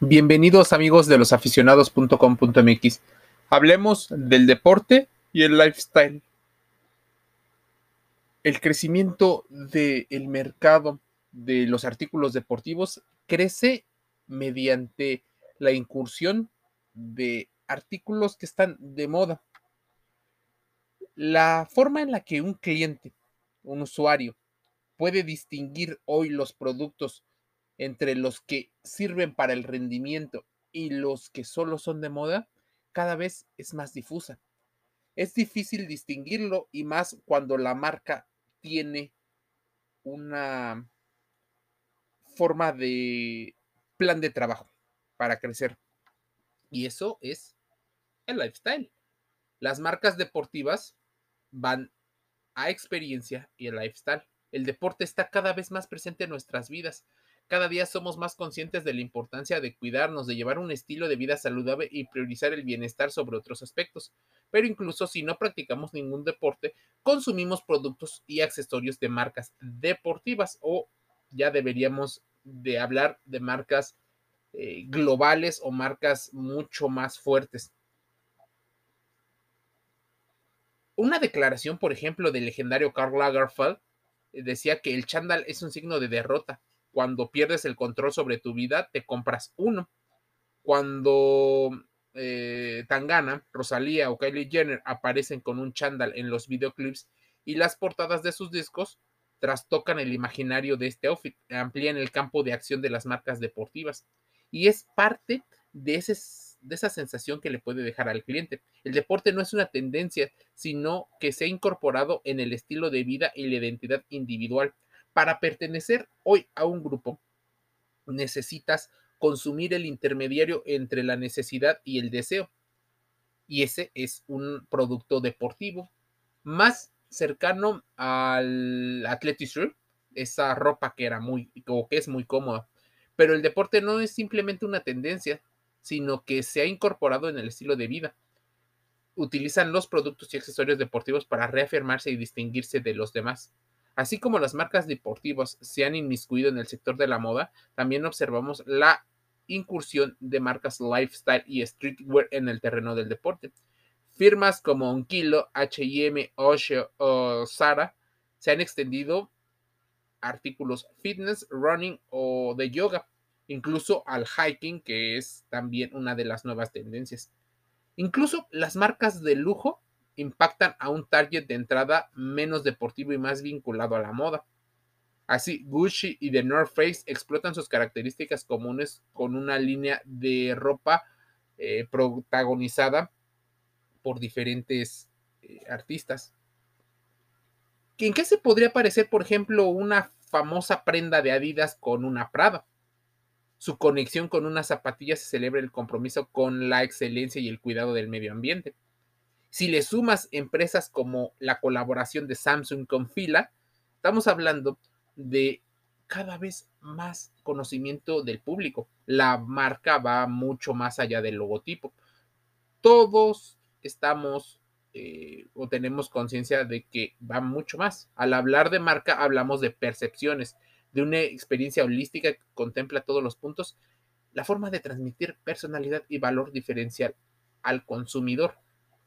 Bienvenidos amigos de losaficionados.com.mx. Hablemos del deporte y el lifestyle. El crecimiento del mercado de los artículos deportivos crece mediante la incursión de artículos que están de moda. La forma en la que un cliente, un usuario, puede distinguir hoy los productos entre los que sirven para el rendimiento y los que solo son de moda, cada vez es más difusa. Es difícil distinguirlo y más cuando la marca tiene una forma de plan de trabajo para crecer. Y eso es el lifestyle. Las marcas deportivas van a experiencia y el lifestyle. El deporte está cada vez más presente en nuestras vidas. Cada día somos más conscientes de la importancia de cuidarnos, de llevar un estilo de vida saludable y priorizar el bienestar sobre otros aspectos. Pero incluso si no practicamos ningún deporte, consumimos productos y accesorios de marcas deportivas o ya deberíamos de hablar de marcas eh, globales o marcas mucho más fuertes. Una declaración, por ejemplo, del legendario Karl Lagerfeld eh, decía que el chándal es un signo de derrota cuando pierdes el control sobre tu vida, te compras uno. Cuando eh, Tangana, Rosalía o Kylie Jenner aparecen con un chándal en los videoclips y las portadas de sus discos trastocan el imaginario de este outfit, amplían el campo de acción de las marcas deportivas y es parte de, ese, de esa sensación que le puede dejar al cliente. El deporte no es una tendencia, sino que se ha incorporado en el estilo de vida y la identidad individual para pertenecer hoy a un grupo, necesitas consumir el intermediario entre la necesidad y el deseo. Y ese es un producto deportivo más cercano al athletic esa ropa que era muy o que es muy cómoda. Pero el deporte no es simplemente una tendencia, sino que se ha incorporado en el estilo de vida. Utilizan los productos y accesorios deportivos para reafirmarse y distinguirse de los demás. Así como las marcas deportivas se han inmiscuido en el sector de la moda, también observamos la incursión de marcas lifestyle y streetwear en el terreno del deporte. Firmas como Onkilo, H&M, Osho o Zara se han extendido artículos fitness, running o de yoga, incluso al hiking, que es también una de las nuevas tendencias. Incluso las marcas de lujo impactan a un target de entrada menos deportivo y más vinculado a la moda. Así, Gucci y The North Face explotan sus características comunes con una línea de ropa eh, protagonizada por diferentes eh, artistas. ¿En qué se podría parecer, por ejemplo, una famosa prenda de Adidas con una Prada? Su conexión con una zapatilla se celebra el compromiso con la excelencia y el cuidado del medio ambiente. Si le sumas empresas como la colaboración de Samsung con Fila, estamos hablando de cada vez más conocimiento del público. La marca va mucho más allá del logotipo. Todos estamos eh, o tenemos conciencia de que va mucho más. Al hablar de marca hablamos de percepciones, de una experiencia holística que contempla todos los puntos, la forma de transmitir personalidad y valor diferencial al consumidor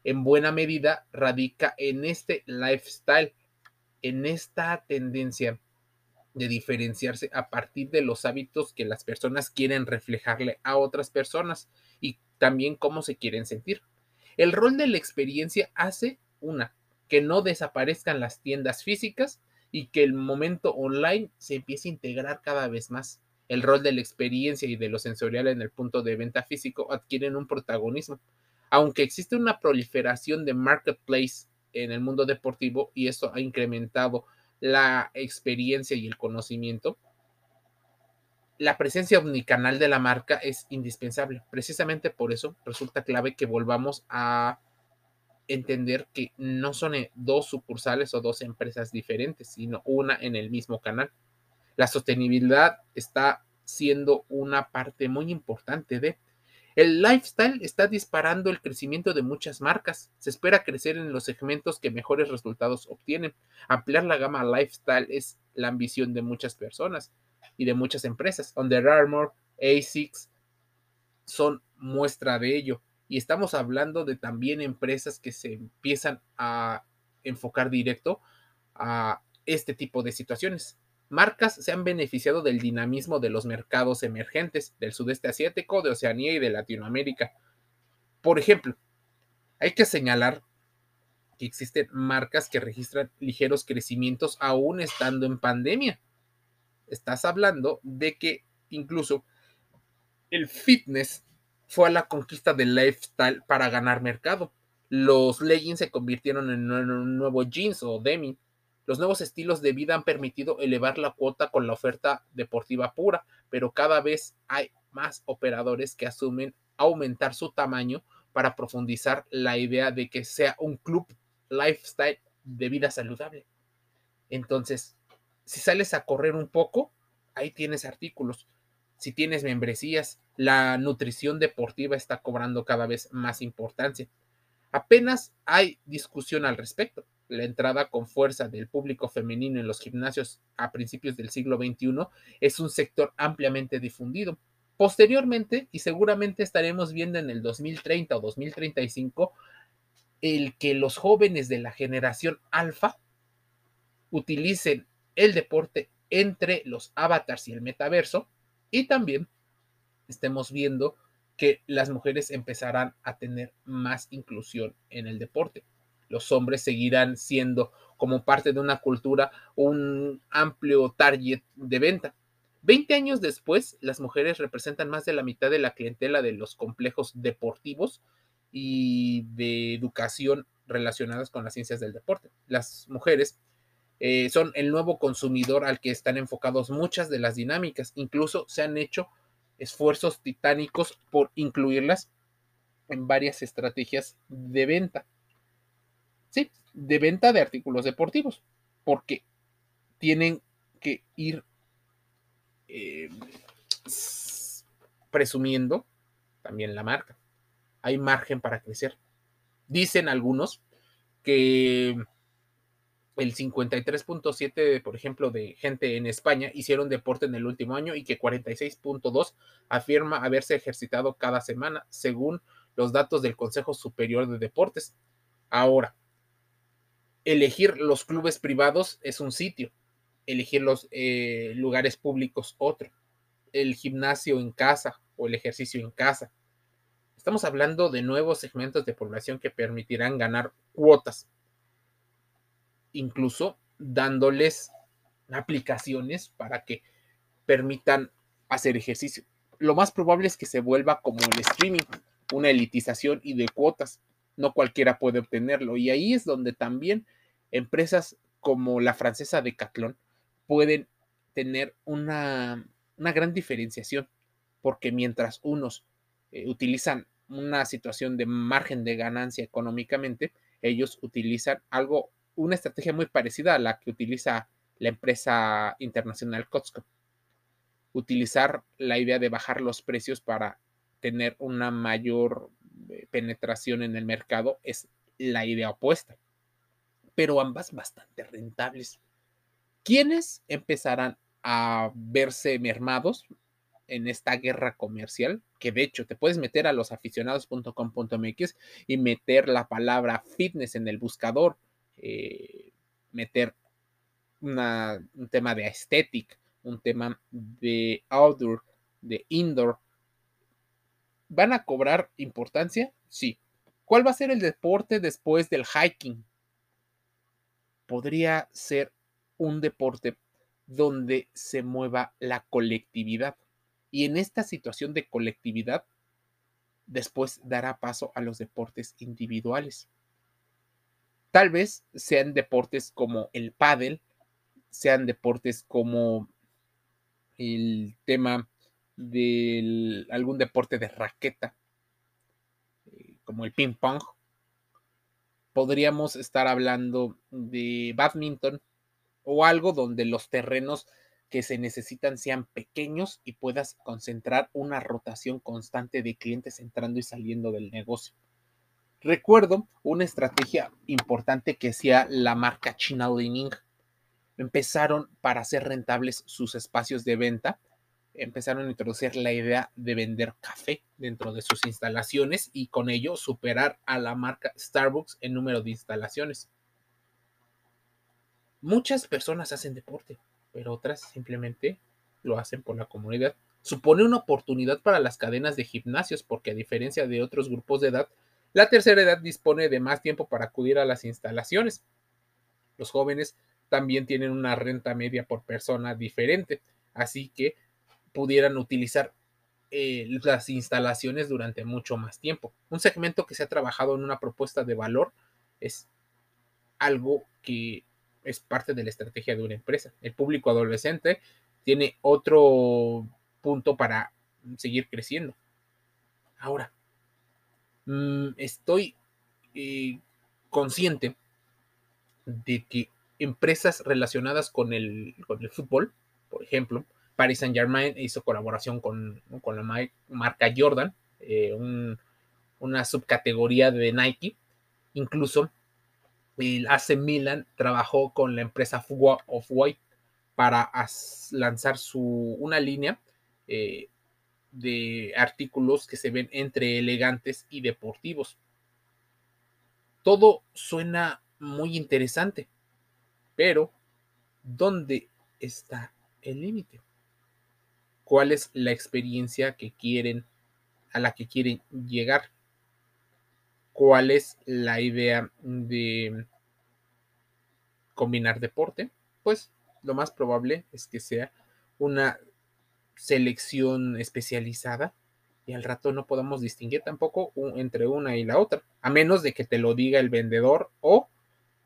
en buena medida radica en este lifestyle, en esta tendencia de diferenciarse a partir de los hábitos que las personas quieren reflejarle a otras personas y también cómo se quieren sentir. El rol de la experiencia hace una, que no desaparezcan las tiendas físicas y que el momento online se empiece a integrar cada vez más. El rol de la experiencia y de lo sensorial en el punto de venta físico adquieren un protagonismo aunque existe una proliferación de marketplace en el mundo deportivo y esto ha incrementado la experiencia y el conocimiento, la presencia omnicanal de la marca es indispensable. Precisamente por eso resulta clave que volvamos a entender que no son dos sucursales o dos empresas diferentes, sino una en el mismo canal. La sostenibilidad está siendo una parte muy importante de el lifestyle está disparando el crecimiento de muchas marcas. Se espera crecer en los segmentos que mejores resultados obtienen. Ampliar la gama lifestyle es la ambición de muchas personas y de muchas empresas. Under Armour, ASICS, son muestra de ello. Y estamos hablando de también empresas que se empiezan a enfocar directo a este tipo de situaciones. Marcas se han beneficiado del dinamismo de los mercados emergentes del sudeste asiático, de Oceanía y de Latinoamérica. Por ejemplo, hay que señalar que existen marcas que registran ligeros crecimientos aún estando en pandemia. Estás hablando de que incluso el fitness fue a la conquista del lifestyle para ganar mercado. Los leggings se convirtieron en un nuevo jeans o denim. Los nuevos estilos de vida han permitido elevar la cuota con la oferta deportiva pura, pero cada vez hay más operadores que asumen aumentar su tamaño para profundizar la idea de que sea un club lifestyle de vida saludable. Entonces, si sales a correr un poco, ahí tienes artículos. Si tienes membresías, la nutrición deportiva está cobrando cada vez más importancia. Apenas hay discusión al respecto. La entrada con fuerza del público femenino en los gimnasios a principios del siglo XXI es un sector ampliamente difundido. Posteriormente, y seguramente estaremos viendo en el 2030 o 2035, el que los jóvenes de la generación alfa utilicen el deporte entre los avatars y el metaverso y también estemos viendo que las mujeres empezarán a tener más inclusión en el deporte. Los hombres seguirán siendo como parte de una cultura un amplio target de venta. Veinte años después, las mujeres representan más de la mitad de la clientela de los complejos deportivos y de educación relacionadas con las ciencias del deporte. Las mujeres eh, son el nuevo consumidor al que están enfocados muchas de las dinámicas. Incluso se han hecho esfuerzos titánicos por incluirlas en varias estrategias de venta. De venta de artículos deportivos, porque tienen que ir eh, presumiendo también la marca. Hay margen para crecer. Dicen algunos que el 53.7, por ejemplo, de gente en España hicieron deporte en el último año y que 46.2 afirma haberse ejercitado cada semana, según los datos del Consejo Superior de Deportes. Ahora, elegir los clubes privados es un sitio, elegir los eh, lugares públicos otro, el gimnasio en casa o el ejercicio en casa. Estamos hablando de nuevos segmentos de población que permitirán ganar cuotas incluso dándoles aplicaciones para que permitan hacer ejercicio. Lo más probable es que se vuelva como el streaming, una elitización y de cuotas. No cualquiera puede obtenerlo. Y ahí es donde también empresas como la francesa Decathlon pueden tener una, gran diferenciación, porque mientras unos eh, utilizan una situación de margen de ganancia económicamente, ellos utilizan algo una estrategia muy parecida a la que utiliza la empresa internacional Costco. Utilizar la idea de bajar los precios para tener una mayor eh, penetración en el mercado es la idea opuesta, pero ambas bastante rentables. ¿Quiénes empezarán a verse mermados en esta guerra comercial? Que de hecho te puedes meter a losaficionados.com.mx y meter la palabra fitness en el buscador eh, meter un tema de aesthetic, un tema de outdoor, de indoor. ¿Van a cobrar importancia? Sí. ¿Cuál va a ser el deporte después del hiking? Podría ser un deporte donde se mueva la colectividad. Y en esta situación de colectividad, después dará paso a los deportes individuales. Tal vez sean deportes como el pádel, sean deportes como el tema de algún deporte de raqueta, eh, como el ping pong. Podríamos estar hablando de badminton o algo donde los terrenos que se necesitan sean pequeños y puedas concentrar una rotación constante de clientes entrando y saliendo del negocio. Recuerdo una estrategia importante que hacía la marca China Lining. Empezaron para hacer rentables sus espacios de venta, empezaron a introducir la idea de vender café dentro de sus instalaciones y con ello superar a la marca Starbucks en número de instalaciones. Muchas personas hacen deporte, pero otras simplemente lo hacen por la comunidad. Supone una oportunidad para las cadenas de gimnasios porque a diferencia de otros grupos de edad, la tercera edad dispone de más tiempo para acudir a las instalaciones. Los jóvenes también tienen una renta media por persona diferente, así que pudieran utilizar eh, las instalaciones durante mucho más tiempo. Un segmento que se ha trabajado en una propuesta de valor es algo que es parte de la estrategia de una empresa. El público adolescente tiene otro punto para seguir creciendo. Ahora, mm, estoy eh, consciente de que empresas relacionadas con el, con el fútbol, por ejemplo, Paris Saint Germain hizo colaboración con, la marca Jordan, eh, una subcategoría de Nike. Incluso el AC Milan trabajó con la empresa of White para lanzar su, una línea eh, de artículos que se ven entre elegantes y deportivos. Todo suena muy interesante, pero ¿dónde está el límite? ¿Cuál es la experiencia que quieren, a la que quieren llegar? ¿Cuál es la idea de combinar deporte? Pues lo más probable es que sea una selección especializada y al rato no podamos distinguir tampoco entre una y la otra, a menos de que te lo diga el vendedor o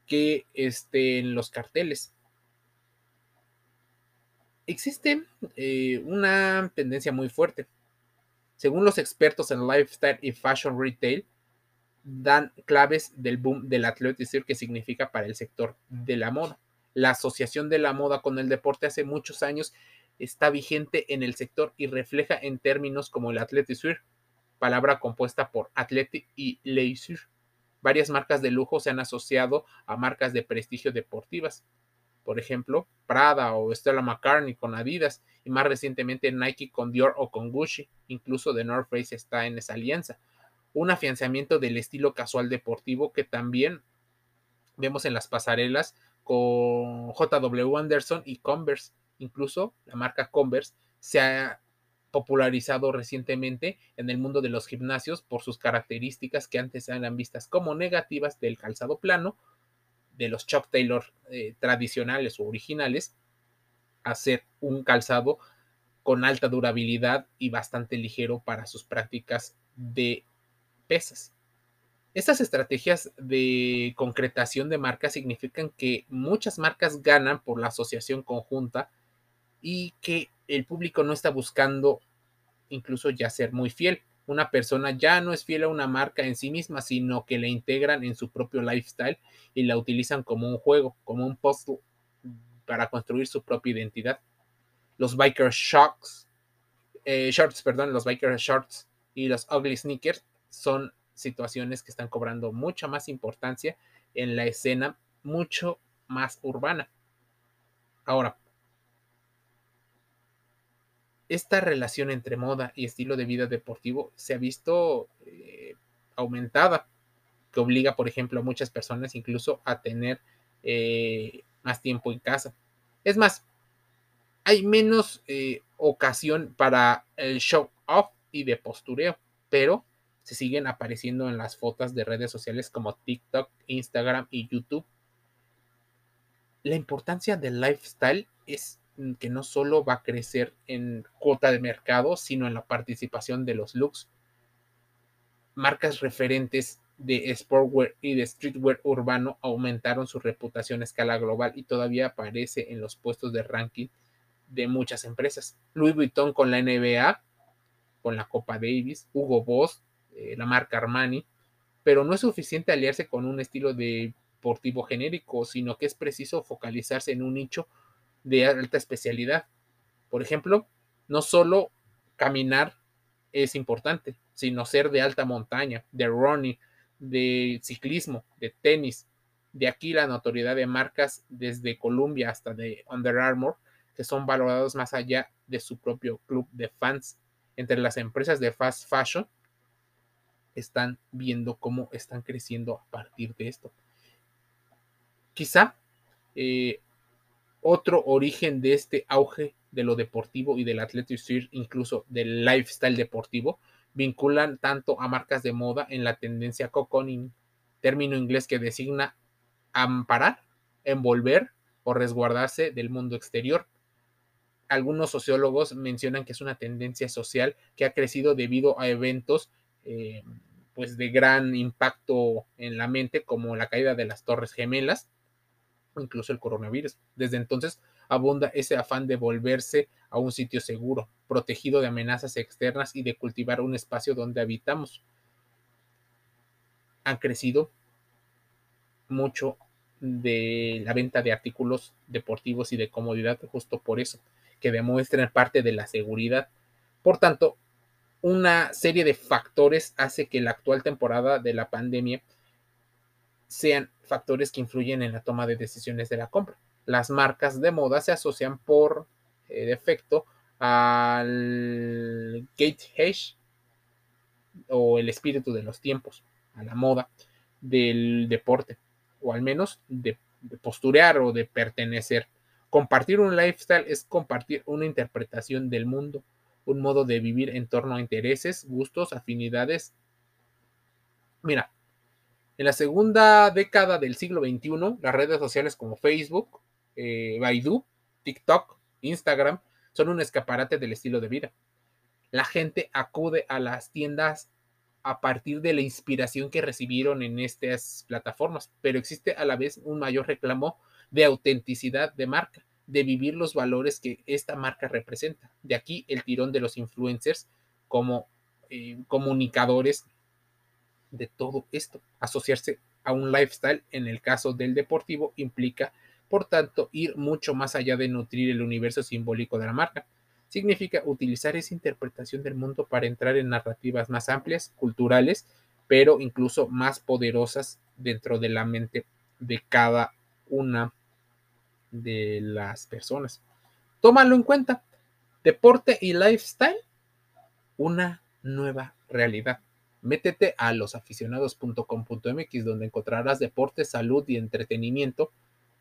que esté en los carteles. Existe eh, una tendencia muy fuerte. Según los expertos en lifestyle y fashion retail, dan claves del boom del athleisure que significa para el sector de la moda. La asociación de la moda con el deporte hace muchos años está vigente en el sector y refleja en términos como el athleisure, palabra compuesta por athletic y leisure. Varias marcas de lujo se han asociado a marcas de prestigio deportivas, por ejemplo, Prada o Stella McCartney con Adidas y más recientemente Nike con Dior o con Gucci, incluso The North Face está en esa alianza. Un afianzamiento del estilo casual deportivo que también vemos en las pasarelas con JW Anderson y Converse. Incluso la marca Converse se ha popularizado recientemente en el mundo de los gimnasios por sus características que antes eran vistas como negativas del calzado plano, de los Chuck Taylor eh, tradicionales o originales, a ser un calzado con alta durabilidad y bastante ligero para sus prácticas de pesas. Estas estrategias de concretación de marcas significan que muchas marcas ganan por la asociación conjunta y que el público no está buscando incluso ya ser muy fiel. Una persona ya no es fiel a una marca en sí misma, sino que la integran en su propio lifestyle y la utilizan como un juego, como un puzzle para construir su propia identidad. Los biker shorts, eh, shorts, perdón, los biker shorts y los ugly sneakers son situaciones que están cobrando mucha más importancia en la escena mucho más urbana. Ahora, esta relación entre moda y estilo de vida deportivo se ha visto eh, aumentada, que obliga, por ejemplo, a muchas personas incluso a tener eh, más tiempo en casa. Es más, hay menos eh, ocasión para el show off y de postureo, pero se siguen apareciendo en las fotos de redes sociales como TikTok, Instagram y YouTube. La importancia del lifestyle es que no solo va a crecer en cuota de mercado, sino en la participación de los looks. Marcas referentes de sportwear y de streetwear urbano aumentaron su reputación a escala global y todavía aparece en los puestos de ranking de muchas empresas. Louis Vuitton con la NBA, con la Copa Davis, Hugo Boss eh, la marca Armani, pero no es suficiente aliarse con un estilo deportivo genérico, sino que es preciso focalizarse en un nicho de alta especialidad. Por ejemplo, no solo caminar es importante, sino ser de alta montaña, de running, de ciclismo, de tenis. De aquí la notoriedad de marcas desde Columbia hasta de Under Armour, que son valorados más allá de su propio club de fans. Entre las empresas de fast fashion están viendo cómo están creciendo a partir de esto. Quizá eh, otro origen de este auge de lo deportivo y del athletic incluso del lifestyle deportivo, vinculan tanto a marcas de moda en la tendencia cocooning, término inglés que designa amparar, envolver o resguardarse del mundo exterior. Algunos sociólogos mencionan que es una tendencia social que ha crecido debido a eventos eh, pues de gran impacto en la mente como la caída de las torres gemelas incluso el coronavirus. Desde entonces abunda ese afán de volverse a un sitio seguro, protegido de amenazas externas y de cultivar un espacio donde habitamos. Han crecido mucho de la venta de artículos deportivos y de comodidad justo por eso, que demuestran parte de la seguridad. Por tanto, una serie de factores hace que la actual temporada de la pandemia sean factores que influyen en la toma de decisiones de la compra. Las marcas de moda se asocian por eh, defecto al gate hash o el espíritu de los tiempos, a la moda del deporte o al menos de, posturear o de pertenecer. Compartir un lifestyle es compartir una interpretación del mundo, un modo de vivir en torno a intereses, gustos, afinidades. Mira, en la segunda década del siglo XXI, las redes sociales como Facebook, eh, Baidu, TikTok, Instagram son un escaparate del estilo de vida. La gente acude a las tiendas a partir de la inspiración que recibieron en estas plataformas, pero existe a la vez un mayor reclamo de autenticidad de marca, de vivir los valores que esta marca representa. De aquí el tirón de los influencers como eh, comunicadores de todo esto. Asociarse a un lifestyle en el caso del deportivo implica, por tanto, ir mucho más allá de nutrir el universo simbólico de la marca significa utilizar esa interpretación del mundo para entrar en narrativas más amplias, culturales, pero incluso más poderosas dentro de la mente de cada una de las personas. Tómalo en cuenta. Deporte y lifestyle, una nueva realidad. Métete a losaficionados.com.mx donde encontrarás deporte, salud y entretenimiento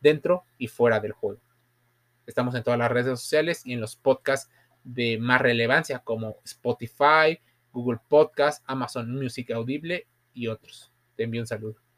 dentro y fuera del juego. Estamos en todas las redes sociales y en los podcasts de más relevancia como Spotify, Google Podcast, Amazon Music Audible y otros. Te envío un saludo.